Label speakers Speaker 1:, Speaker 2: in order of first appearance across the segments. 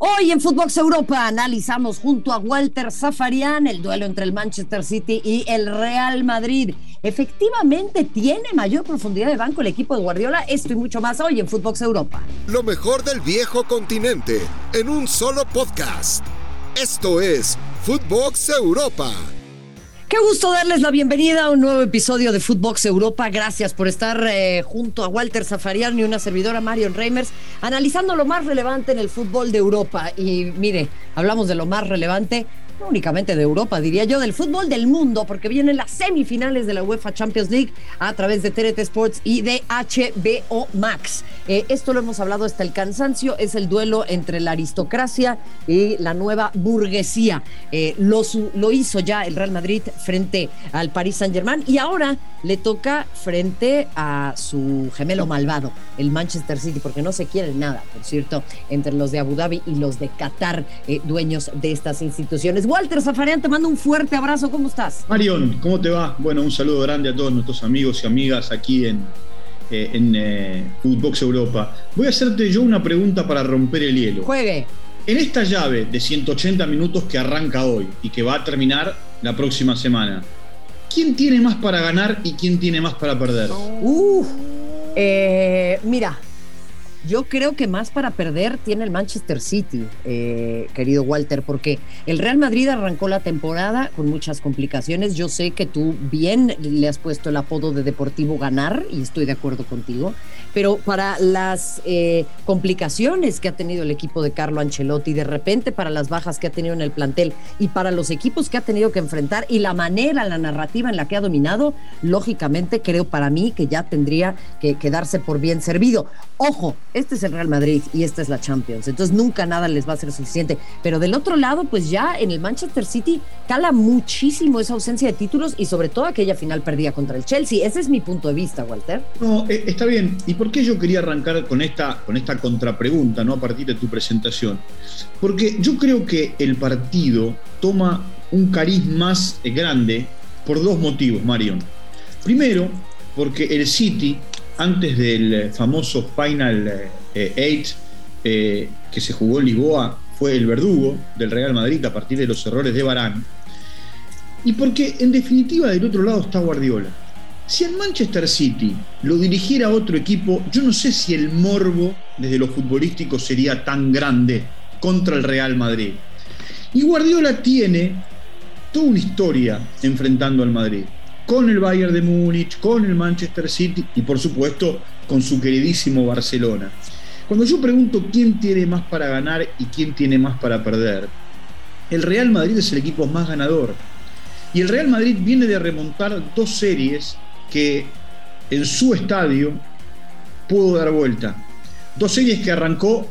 Speaker 1: Hoy en Footbox Europa analizamos junto a Walter Zafarian el duelo entre el Manchester City y el Real Madrid. ¿Efectivamente tiene mayor profundidad de banco el equipo de Guardiola? Esto y mucho más hoy en Footbox Europa.
Speaker 2: Lo mejor del viejo continente en un solo podcast. Esto es Footbox Europa.
Speaker 1: Qué gusto darles la bienvenida a un nuevo episodio de Footbox Europa. Gracias por estar eh, junto a Walter Zafarian y una servidora Marion Reimers analizando lo más relevante en el fútbol de Europa. Y mire, hablamos de lo más relevante no únicamente de Europa, diría yo, del fútbol del mundo, porque vienen las semifinales de la UEFA Champions League a través de TRT Sports y de HBO Max. Eh, esto lo hemos hablado hasta el cansancio, es el duelo entre la aristocracia y la nueva burguesía. Eh, lo, lo hizo ya el Real Madrid frente al Paris Saint-Germain y ahora le toca frente a su gemelo malvado, el Manchester City, porque no se quiere nada, por cierto, entre los de Abu Dhabi y los de Qatar, eh, dueños de estas instituciones. Walter Zafarian, te mando un fuerte abrazo. ¿Cómo estás?
Speaker 3: Marion, ¿cómo te va? Bueno, un saludo grande a todos nuestros amigos y amigas aquí en, eh, en eh, Footbox Europa. Voy a hacerte yo una pregunta para romper el hielo.
Speaker 1: Juegue.
Speaker 3: En esta llave de 180 minutos que arranca hoy y que va a terminar la próxima semana, ¿quién tiene más para ganar y quién tiene más para perder?
Speaker 1: Uh, eh, mira, yo creo que más para perder tiene el Manchester City, eh, querido Walter, porque el Real Madrid arrancó la temporada con muchas complicaciones. Yo sé que tú bien le has puesto el apodo de Deportivo Ganar y estoy de acuerdo contigo, pero para las eh, complicaciones que ha tenido el equipo de Carlo Ancelotti, de repente para las bajas que ha tenido en el plantel y para los equipos que ha tenido que enfrentar y la manera, la narrativa en la que ha dominado, lógicamente creo para mí que ya tendría que quedarse por bien servido. Ojo, este es el Real Madrid y esta es la Champions, entonces nunca nada les va a ser suficiente. Pero del otro lado, pues ya en el Manchester City cala muchísimo esa ausencia de títulos y sobre todo aquella final perdida contra el Chelsea. Ese es mi punto de vista, Walter.
Speaker 3: No, eh, está bien. ¿Y por qué yo quería arrancar con esta, con esta contrapregunta, ¿no? A partir de tu presentación. Porque yo creo que el partido toma un cariz más grande por dos motivos, Marion. Primero, porque el City antes del famoso Final 8 eh, eh, que se jugó en Lisboa, fue el verdugo del Real Madrid a partir de los errores de Barán. Y porque en definitiva del otro lado está Guardiola. Si el Manchester City lo dirigiera otro equipo, yo no sé si el morbo desde lo futbolístico sería tan grande contra el Real Madrid. Y Guardiola tiene toda una historia enfrentando al Madrid con el Bayern de Múnich, con el Manchester City y por supuesto con su queridísimo Barcelona. Cuando yo pregunto quién tiene más para ganar y quién tiene más para perder, el Real Madrid es el equipo más ganador. Y el Real Madrid viene de remontar dos series que en su estadio pudo dar vuelta. Dos series que arrancó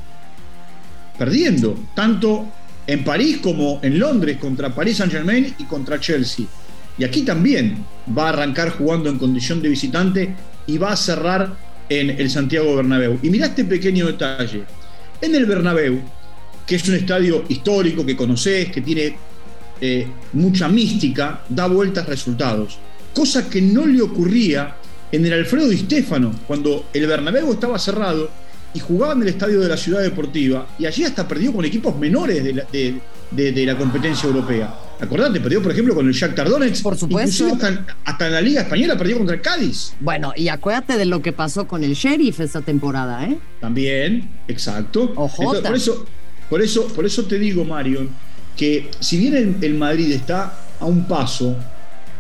Speaker 3: perdiendo, tanto en París como en Londres contra París Saint Germain y contra Chelsea. Y aquí también va a arrancar jugando en condición de visitante y va a cerrar en el Santiago Bernabéu. Y mira este pequeño detalle. En el Bernabéu, que es un estadio histórico que conoces, que tiene eh, mucha mística, da vueltas resultados. Cosa que no le ocurría en el Alfredo Di Stefano, cuando el Bernabéu estaba cerrado y jugaba en el estadio de la Ciudad Deportiva, y allí hasta perdió con equipos menores de la competencia europea. Acordate, perdió, por ejemplo, con el Shakhtar Donetsk.
Speaker 1: Por supuesto.
Speaker 3: Hasta, en la Liga Española perdió contra el Cádiz.
Speaker 1: Bueno, y acuérdate de lo que pasó con el Sheriff esta temporada, ¿eh?
Speaker 3: También, exacto. Ojo. por, eso, por, eso, por eso te digo, Mario, que si bien el, Madrid está a un paso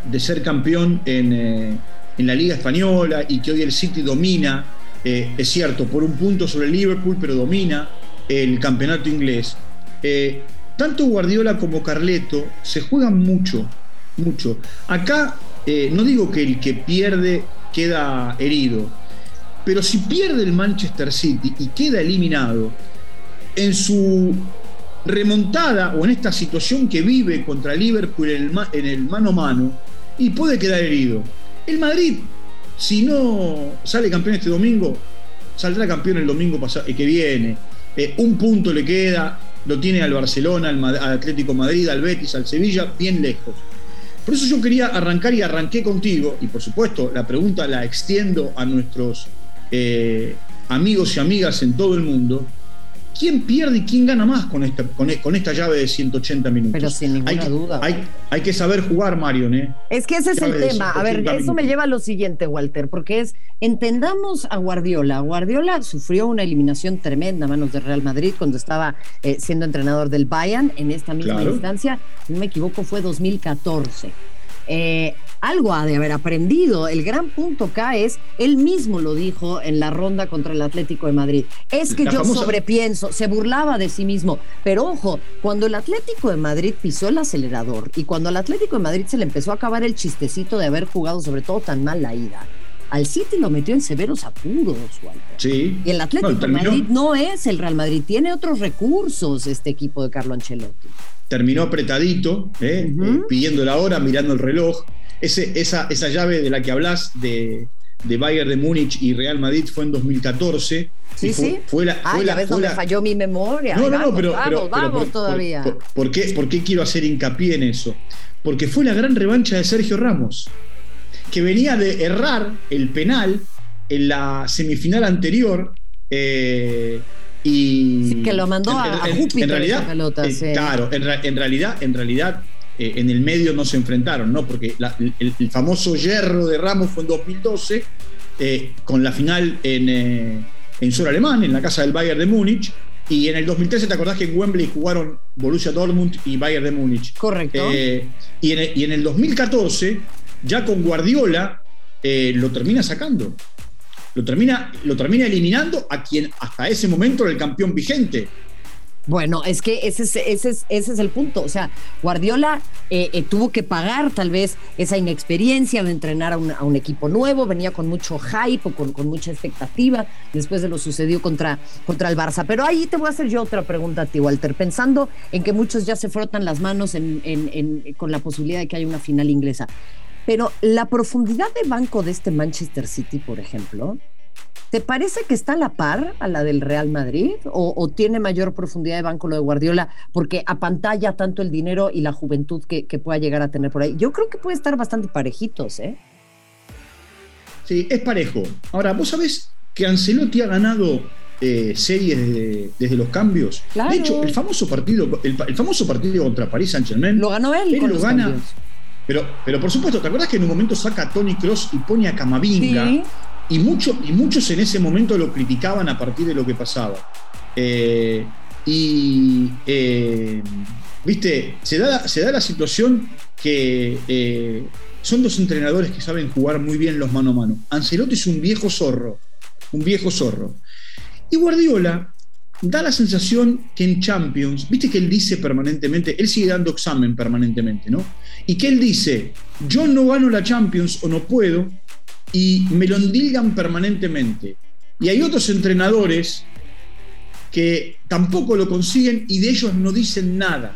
Speaker 3: de ser campeón en, eh, en, la Liga Española y que hoy el City domina, eh, es cierto, por un punto sobre el Liverpool, pero domina el campeonato inglés. Eh, tanto Guardiola como Carleto se juegan mucho, mucho. Acá eh, no digo que el que pierde queda herido, pero si pierde el Manchester City y queda eliminado, en su remontada o en esta situación que vive contra Liverpool en el, mano a mano, y puede quedar herido. El Madrid, si no sale campeón este domingo, saldrá campeón el domingo que viene. Eh, un punto le queda, lo tiene al Barcelona, al, Atlético Madrid, al Betis, al Sevilla, bien lejos. Por eso yo quería arrancar y arranqué contigo, y por supuesto la pregunta la extiendo a nuestros eh, amigos y amigas en todo el mundo. ¿Quién pierde y quién gana más con esta, con, esta llave de 180 minutos?
Speaker 1: Pero sin ninguna duda.
Speaker 3: Hay, hay, que saber jugar, Marion. ¿eh?
Speaker 1: Es que ese es el tema. A ver, eso me lleva a lo siguiente, Walter, porque es, entendamos a Guardiola. Guardiola sufrió una eliminación tremenda a manos de Real Madrid cuando estaba eh, siendo entrenador del Bayern en esta misma instancia. Si no me equivoco, fue 2014. Eh, algo ha de haber aprendido. El gran punto acá es, él mismo lo dijo en la ronda contra el Atlético de Madrid, es que yo sobrepienso, se burlaba de sí mismo. Pero ojo, cuando el Atlético de Madrid pisó el acelerador y cuando al Atlético de Madrid se le empezó a acabar el chistecito de haber jugado sobre todo tan mal la ida, al City lo metió en severos apuros, Walter.
Speaker 3: Sí.
Speaker 1: Y el Atlético de Madrid no es el Real Madrid, tiene otros recursos este equipo de Carlo Ancelotti.
Speaker 3: Terminó apretadito, ¿eh? Eh, pidiendo la hora, mirando el reloj esa, esa llave de la que hablas de, de Bayern de Múnich y Real Madrid fue en 2014.
Speaker 1: Sí,
Speaker 3: fue,
Speaker 1: sí.
Speaker 3: Fue la,
Speaker 1: ya donde falló mi memoria.
Speaker 3: No, no, no, pero.
Speaker 1: Vamos, vamos todavía.
Speaker 3: Por, qué, ¿Por qué quiero hacer hincapié en eso? Porque fue la gran revancha de Sergio Ramos, que venía de errar el penal en la semifinal anterior. Eh, y
Speaker 1: que lo mandó a, Júpiter
Speaker 3: en realidad, pelota, eh, Claro, en, en, realidad, en realidad eh, en el medio no se enfrentaron, ¿no? Porque el, famoso hierro de Ramos fue en 2012, eh, con la final en, eh, en sur alemán, en la casa del Bayern de Múnich. Y en el 2013, ¿te acordás que en Wembley jugaron Borussia Dortmund y Bayern de Múnich?
Speaker 1: Correcto.
Speaker 3: y, en el, y, en el, 2014, ya con Guardiola, lo termina sacando. Lo termina, lo termina eliminando a quien hasta ese momento era el campeón vigente.
Speaker 1: Bueno, es que ese es, ese es, ese es el punto. O sea, Guardiola eh, eh, tuvo que pagar tal vez esa inexperiencia de entrenar a un, equipo nuevo, venía con mucho hype o con, mucha expectativa después de lo sucedido contra, contra el Barça. Pero ahí te voy a hacer yo otra pregunta a ti, Walter, pensando en que muchos ya se frotan las manos con la posibilidad de que haya una final inglesa. Pero la profundidad de banco de este Manchester City, por ejemplo, ¿Te parece que está a la par a la del Real Madrid o, tiene mayor profundidad de banco lo de Guardiola porque apantalla tanto el dinero y la juventud que, pueda llegar a tener por ahí? Yo creo que puede estar bastante parejitos, ¿eh?
Speaker 3: Sí, es parejo. Ahora, vos sabés que Ancelotti ha ganado eh, series desde, los cambios. De hecho, el famoso partido, el, famoso partido contra París Saint Germain.
Speaker 1: Lo ganó él.
Speaker 3: Él lo gana. Pero, pero por supuesto, ¿te acuerdas que en un momento saca a Tony Cross y pone a Camavinga? Sí y, y muchos en ese momento lo criticaban a partir de lo que pasaba. Eh, y, eh, viste, se da, se da la situación que eh, son dos entrenadores que saben jugar muy bien los mano a mano. Ancelotti es un viejo zorro, un viejo zorro. Y Guardiola da la sensación que en Champions, viste que él dice permanentemente, él sigue dando examen permanentemente, ¿no? Y que él dice, yo no gano la Champions o no puedo y me lo endilgan permanentemente. Y hay otros entrenadores que tampoco lo consiguen y de ellos no dicen nada.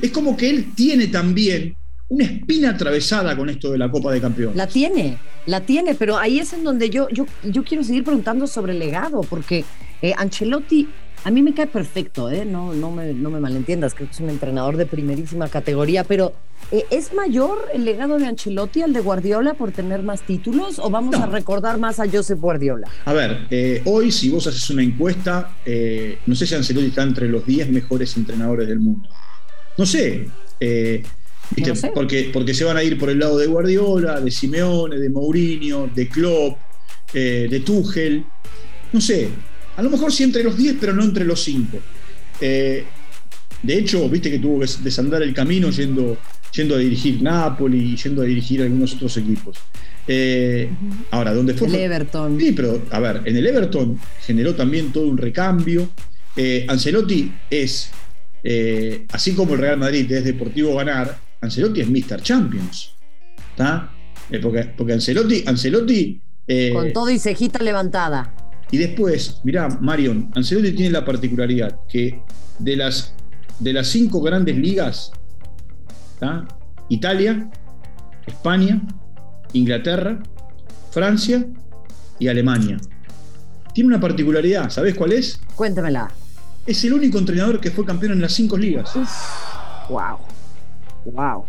Speaker 3: Es como que él tiene también una espina atravesada con esto de la Copa de Campeones.
Speaker 1: La tiene, la tiene, pero ahí es en donde yo, yo, yo quiero seguir preguntando sobre el legado, porque eh, Ancelotti a mí me cae perfecto, ¿eh? no, no, me, no me malentiendas, creo que es un entrenador de primerísima categoría, pero eh, ¿es mayor el legado de Ancelotti al de Guardiola por tener más títulos o vamos a recordar más a Josep Guardiola?
Speaker 3: A ver, eh, hoy si vos haces una encuesta, eh, no sé si Ancelotti está entre los 10 mejores entrenadores del mundo. No sé. Porque, porque se van a ir por el lado de Guardiola, de Simeone, de Mourinho, de Klopp, de Tuchel. No sé, a lo mejor sí entre los 10, pero no entre los 5. Eh, de hecho, viste que tuvo que desandar el camino yendo, yendo a dirigir Napoli y yendo a dirigir algunos otros equipos. Eh, ahora, ¿dónde fue?
Speaker 1: El Everton.
Speaker 3: Sí, pero a ver, en el Everton generó también todo un recambio. Eh, Ancelotti es, así como el Real Madrid es Deportivo Ganar, Ancelotti es Mr. Champions. ¿Está? Porque, porque, Ancelotti. Ancelotti
Speaker 1: Con todo y cejita levantada.
Speaker 3: Y después, mirá, Marion, Ancelotti tiene la particularidad que de las, de las cinco grandes ligas, Italia, España, Inglaterra, Francia y Alemania. Tiene una particularidad, ¿sabes cuál es?
Speaker 1: Cuéntamela.
Speaker 3: Es el único entrenador que fue campeón en las cinco ligas.
Speaker 1: wow. Wow.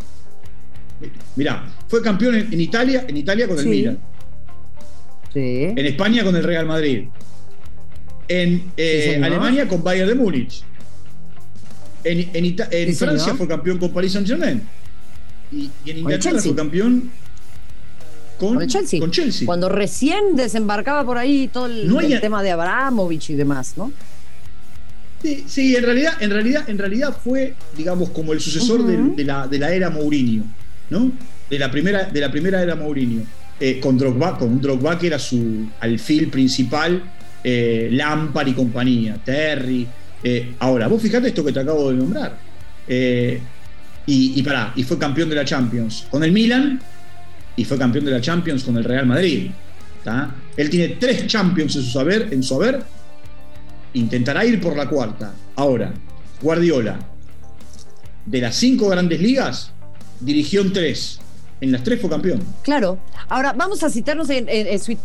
Speaker 3: Mirá, fue campeón en, Italia, en Italia con el Milan. En España con el Real Madrid. En eh, Alemania con Bayern de Múnich. En, Francia fue campeón con Paris Saint Germain. Y, en Inglaterra fue campeón con, con, Chelsea. con, Chelsea.
Speaker 1: Cuando recién desembarcaba por ahí todo el, tema de Abramovich y demás, ¿no?
Speaker 3: Sí, sí, en realidad, en realidad, en realidad fue, digamos, como el sucesor de, la, de, la, era Mourinho, ¿no? De la primera, de la primera era Mourinho. Eh, con Drogba, con un Drogba que era su alfil principal, eh, Lampard y compañía, Terry. Eh, ahora, vos fijate esto que te acabo de nombrar. y, y pará, y fue campeón de la Champions con el Milan y fue campeón de la Champions con el Real Madrid. Él tiene tres Champions en su saber, en su haber. Intentará ir por la cuarta. Ahora, Guardiola, de las cinco grandes ligas, dirigió tres. En las tres fue campeón.
Speaker 1: Claro. Ahora vamos a en,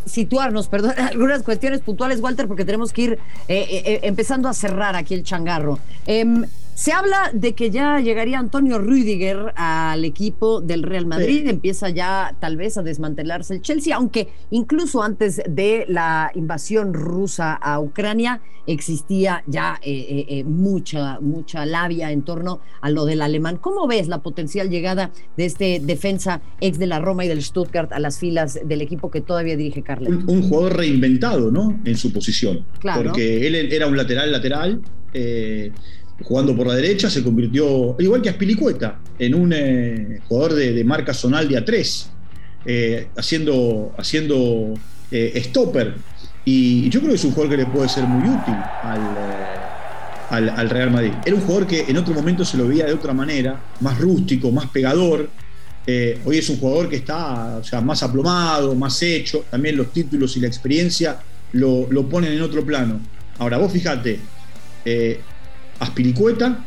Speaker 1: situarnos, algunas cuestiones puntuales, Walter, porque tenemos que ir eh, eh, eh, empezando a cerrar aquí el changarro. Em, se habla de que ya llegaría Antonio Rüdiger al equipo del Real Madrid, empieza ya tal vez a desmantelarse el Chelsea, aunque incluso antes de la invasión rusa a Ucrania existía ya eh, eh, eh, mucha, mucha labia en torno a lo del alemán. ¿Cómo ves la potencial llegada de este defensa ex de la Roma y del Stuttgart a las filas del equipo que todavía dirige Carles?
Speaker 3: Un, jugador reinventado, ¿no? En su posición. Claro. Porque él era un lateral lateral jugando por la derecha, se convirtió, igual que Aspilicueta, en un eh, jugador de, marca zonal de A3, eh, haciendo, haciendo eh, stopper. Y yo creo que es un jugador que le puede ser muy útil al, al, Real Madrid. Era un jugador que en otro momento se lo veía de otra manera, más rústico, más pegador. hoy es un jugador que está sea, más aplomado, más hecho. También los títulos y la experiencia lo, lo ponen en otro plano. Ahora, vos fijate, Aspiricueta,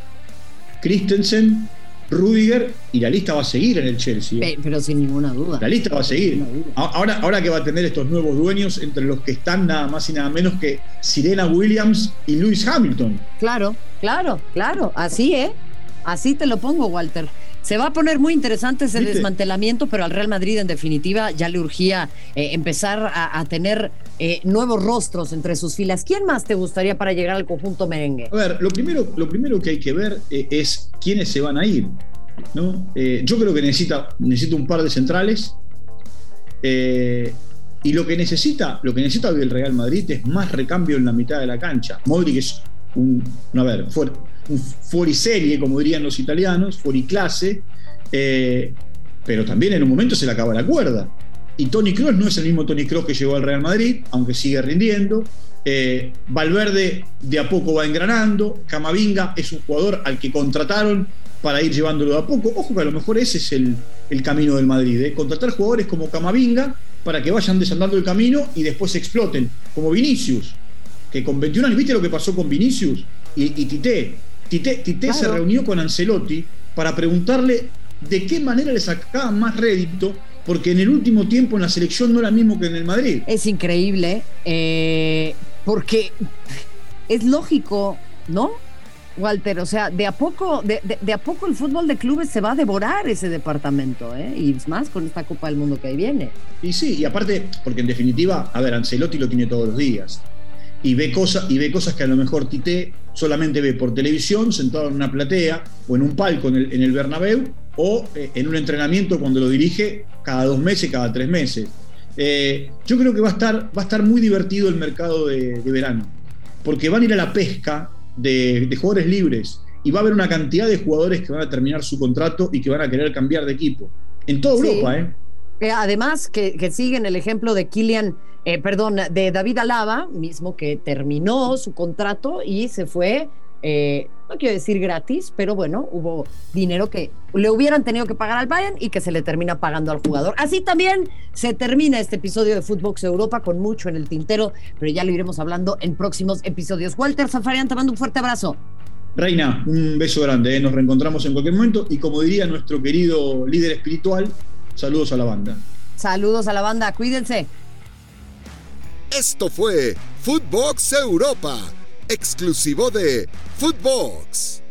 Speaker 3: Christensen, Rudiger y la lista va a seguir en el Chelsea.
Speaker 1: Pero sin ninguna duda.
Speaker 3: La lista va a seguir. Ahora, ahora que va a tener estos nuevos dueños, entre los que están nada más y nada menos que Sirena Williams y Lewis Hamilton.
Speaker 1: Claro, claro, claro. Así, ¿eh? Así te lo pongo, Walter. Se va a poner muy interesante ese desmantelamiento, pero al Real Madrid en definitiva ya le urgía eh, empezar a, tener eh, nuevos rostros entre sus filas. ¿Quién más te gustaría para llegar al conjunto merengue?
Speaker 3: A ver, lo primero, lo primero que hay que ver eh, es quiénes se van a ir. ¿no? yo creo que necesita, necesita un par de centrales. y lo que necesita, lo que necesita el Real Madrid es más recambio en la mitad de la cancha. Modric es un, a ver, fuerte un fuoriserie, como dirían los italianos, fuoriclase, eh, pero también en un momento se le acaba la cuerda. Y Tony Kroos no es el mismo Tony Kroos que llegó al Real Madrid, aunque sigue rindiendo. Eh, Valverde de a poco va engranando. Camavinga es un jugador al que contrataron para ir llevándolo de a poco. Ojo que a lo mejor ese es el, camino del Madrid. ¿eh? Contratar jugadores como Camavinga para que vayan desandando el camino y después exploten. Como Vinicius, que con 21 años, ¿viste lo que pasó con Vinicius y, y Tite? Tite, se reunió con Ancelotti para preguntarle de qué manera le sacaban más rédito, porque en el último tiempo en la selección no era mismo que en el Madrid.
Speaker 1: Es increíble, eh, porque es lógico, ¿no? Walter, o sea, de a poco, de, a poco el fútbol de clubes se va a devorar ese departamento, ¿eh? Y más con esta Copa del Mundo que ahí viene.
Speaker 3: Y sí, y aparte, porque en definitiva, a ver, Ancelotti lo tiene todos los días y ve, cosas, y ve cosas que a lo mejor Tite solamente ve por televisión, sentado en una platea o en un palco en el, en el Bernabéu o eh, en un entrenamiento cuando lo dirige cada dos meses, cada tres meses. Eh, yo creo que va a, estar, va a estar muy divertido el mercado de, verano, porque van a ir a la pesca de, jugadores libres y va a haber una cantidad de jugadores que van a terminar su contrato y que van a querer cambiar de equipo. En toda Europa, ¿eh?
Speaker 1: ¿Eh? Además, que, siguen el ejemplo de Kylian eh, perdón, de David Alaba, mismo que terminó su contrato y se fue, eh, no quiero decir gratis, pero bueno, hubo dinero que le hubieran tenido que pagar al Bayern y que se le termina pagando al jugador. Así también se termina este episodio de Footbox Europa con mucho en el tintero, pero ya lo iremos hablando en próximos episodios. Walter Zafarian, te mando un fuerte abrazo.
Speaker 3: Reina, un beso grande, ¿eh? nos reencontramos en cualquier momento y como diría nuestro querido líder espiritual, saludos a la banda.
Speaker 1: Saludos a la banda, cuídense.
Speaker 2: Esto fue Footbox Europa, exclusivo de Footbox.